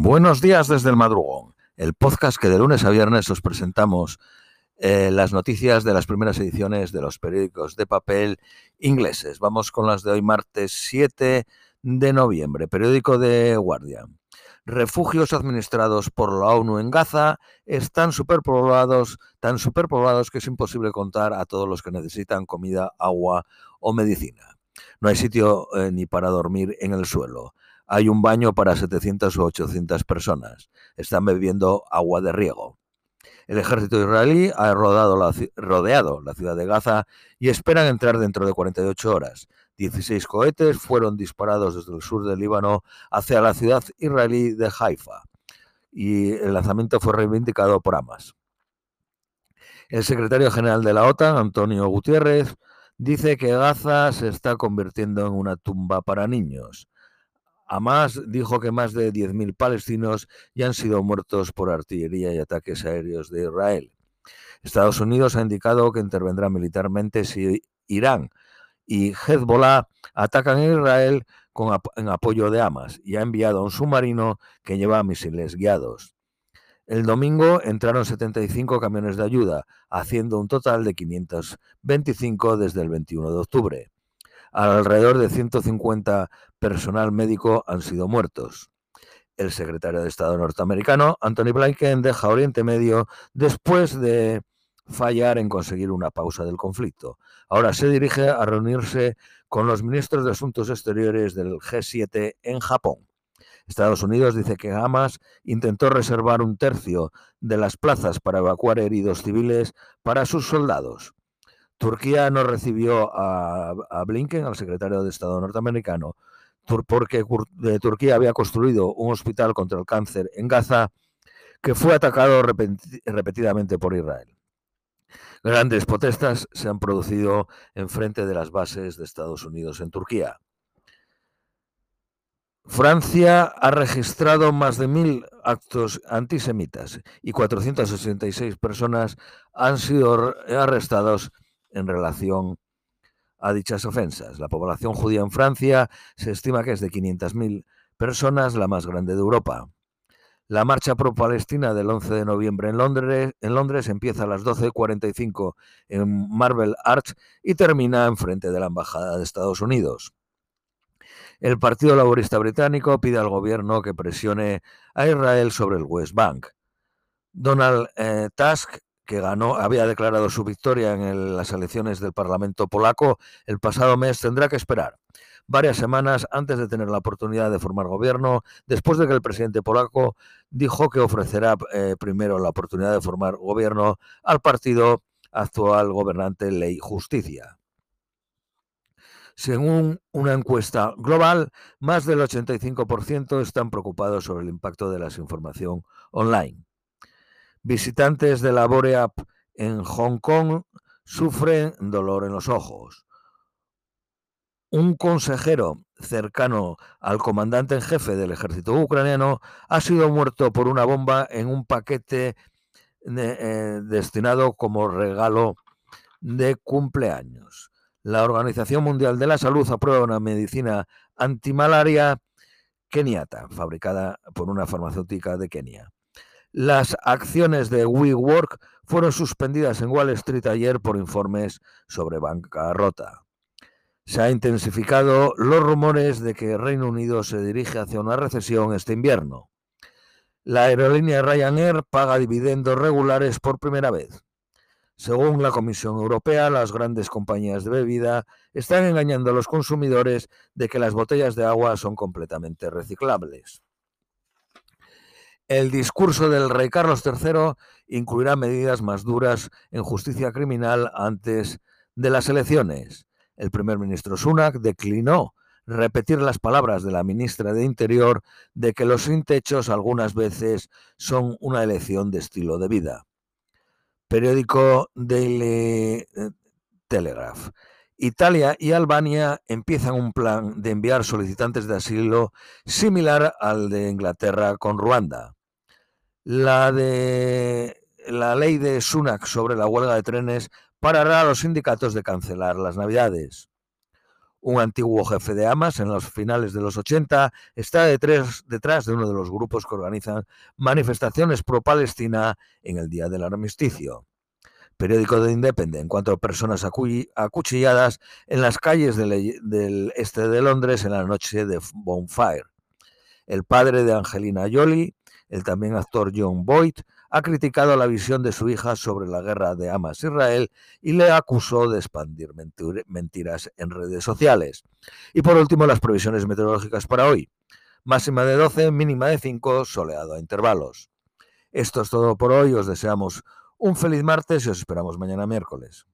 Buenos días desde el madrugón, el podcast que de lunes a viernes os presentamos eh, las noticias de las primeras ediciones de los periódicos de papel ingleses. Vamos con las de hoy, martes 7 de noviembre, periódico de Guardian. Refugios administrados por la ONU en Gaza están superpoblados, tan superpoblados que es imposible contar a todos los que necesitan comida, agua o medicina. No hay sitio eh, ni para dormir en el suelo hay un baño para 700 o 800 personas. Están bebiendo agua de riego. El ejército israelí ha rodeado la ciudad de Gaza y esperan entrar dentro de 48 horas. 16 cohetes fueron disparados desde el sur del Líbano hacia la ciudad israelí de Haifa y el lanzamiento fue reivindicado por Hamas. El secretario general de la OTAN, Antonio Gutiérrez, dice que Gaza se está convirtiendo en una tumba para niños. Hamas dijo que más de 10.000 palestinos ya han sido muertos por artillería y ataques aéreos de Israel. Estados Unidos ha indicado que intervendrá militarmente si Irán y Hezbollah atacan a Israel con, en apoyo de Hamas y ha enviado a un submarino que lleva misiles guiados. El domingo entraron 75 camiones de ayuda, haciendo un total de 525 desde el 21 de octubre. Alrededor de 150 personal médico han sido muertos. El secretario de Estado norteamericano, Anthony Blinken, deja Oriente Medio después de fallar en conseguir una pausa del conflicto. Ahora se dirige a reunirse con los ministros de Asuntos Exteriores del G7 en Japón. Estados Unidos dice que Hamas intentó reservar un tercio de las plazas para evacuar heridos civiles para sus soldados. Turquía no recibió a, Blinken, al secretario de Estado norteamericano, porque Turquía había construido un hospital contra el cáncer en Gaza que fue atacado repetidamente por Israel. Grandes protestas se han producido en frente de las bases de Estados Unidos en Turquía. Francia ha registrado más de mil actos antisemitas y 466 personas han sido arrestados en relación a dichas ofensas. La población judía en Francia se estima que es de 500.000 personas, la más grande de Europa. La marcha pro-palestina del 11 de noviembre en Londres, en Londres empieza a las 12.45 en Marble Arch y termina en frente de la Embajada de Estados Unidos. El Partido Laborista Británico pide al gobierno que presione a Israel sobre el West Bank. Donald eh, Tusk que ganó, había declarado su victoria en las elecciones del Parlamento polaco el pasado mes, tendrá que esperar varias semanas antes de tener la oportunidad de formar gobierno, después de que el presidente polaco dijo que ofrecerá eh, primero la oportunidad de formar gobierno al partido actual gobernante Ley Justicia. Según una encuesta global, más del 85% están preocupados sobre el impacto de la desinformación online. Visitantes de la Boreap en Hong Kong sufren dolor en los ojos. Un consejero cercano al comandante en jefe del ejército ucraniano ha sido muerto por una bomba en un paquete eh, destinado como regalo de cumpleaños. La Organización Mundial de la Salud aprueba una medicina antimalaria keniata, fabricada por una farmacéutica de Kenia. Las acciones de WeWork fueron suspendidas en Wall Street ayer por informes sobre bancarrota. Se han intensificado los rumores de que Reino Unido se dirige hacia una recesión este invierno. La aerolínea Ryanair paga dividendos regulares por primera vez. Según la Comisión Europea, las grandes compañías de bebida están engañando a los consumidores de que las botellas de agua son completamente reciclables. El discurso del rey Carlos III incluirá medidas más duras en justicia criminal antes de las elecciones. El primer ministro Sunak declinó repetir las palabras de la ministra de Interior de que los sin techos algunas veces son una elección de estilo de vida. Periódico Daily eh, Telegraph. Italia y Albania empiezan un plan de enviar solicitantes de asilo similar al de Inglaterra con Ruanda. La de la ley de Sunak sobre la huelga de trenes parará a los sindicatos de cancelar las navidades. un antiguo jefe de Hamas en los finales de los 80, está detrás, detrás de uno de los grupos que organizan manifestaciones pro-Palestina en el Día del Armisticio periódico de Independent, cuatro personas acuchilladas en las calles del, este de Londres en la noche de Bonfire. El padre de Angelina Jolie, el también actor John Boyd, ha criticado la visión de su hija sobre la guerra de Hamas-Israel y le acusó de expandir mentiras en redes sociales. Y por último, las previsiones meteorológicas para hoy. Máxima de 12, mínima de 5, soleado a intervalos. Esto es todo por hoy. Os deseamos un feliz martes y os esperamos mañana miércoles.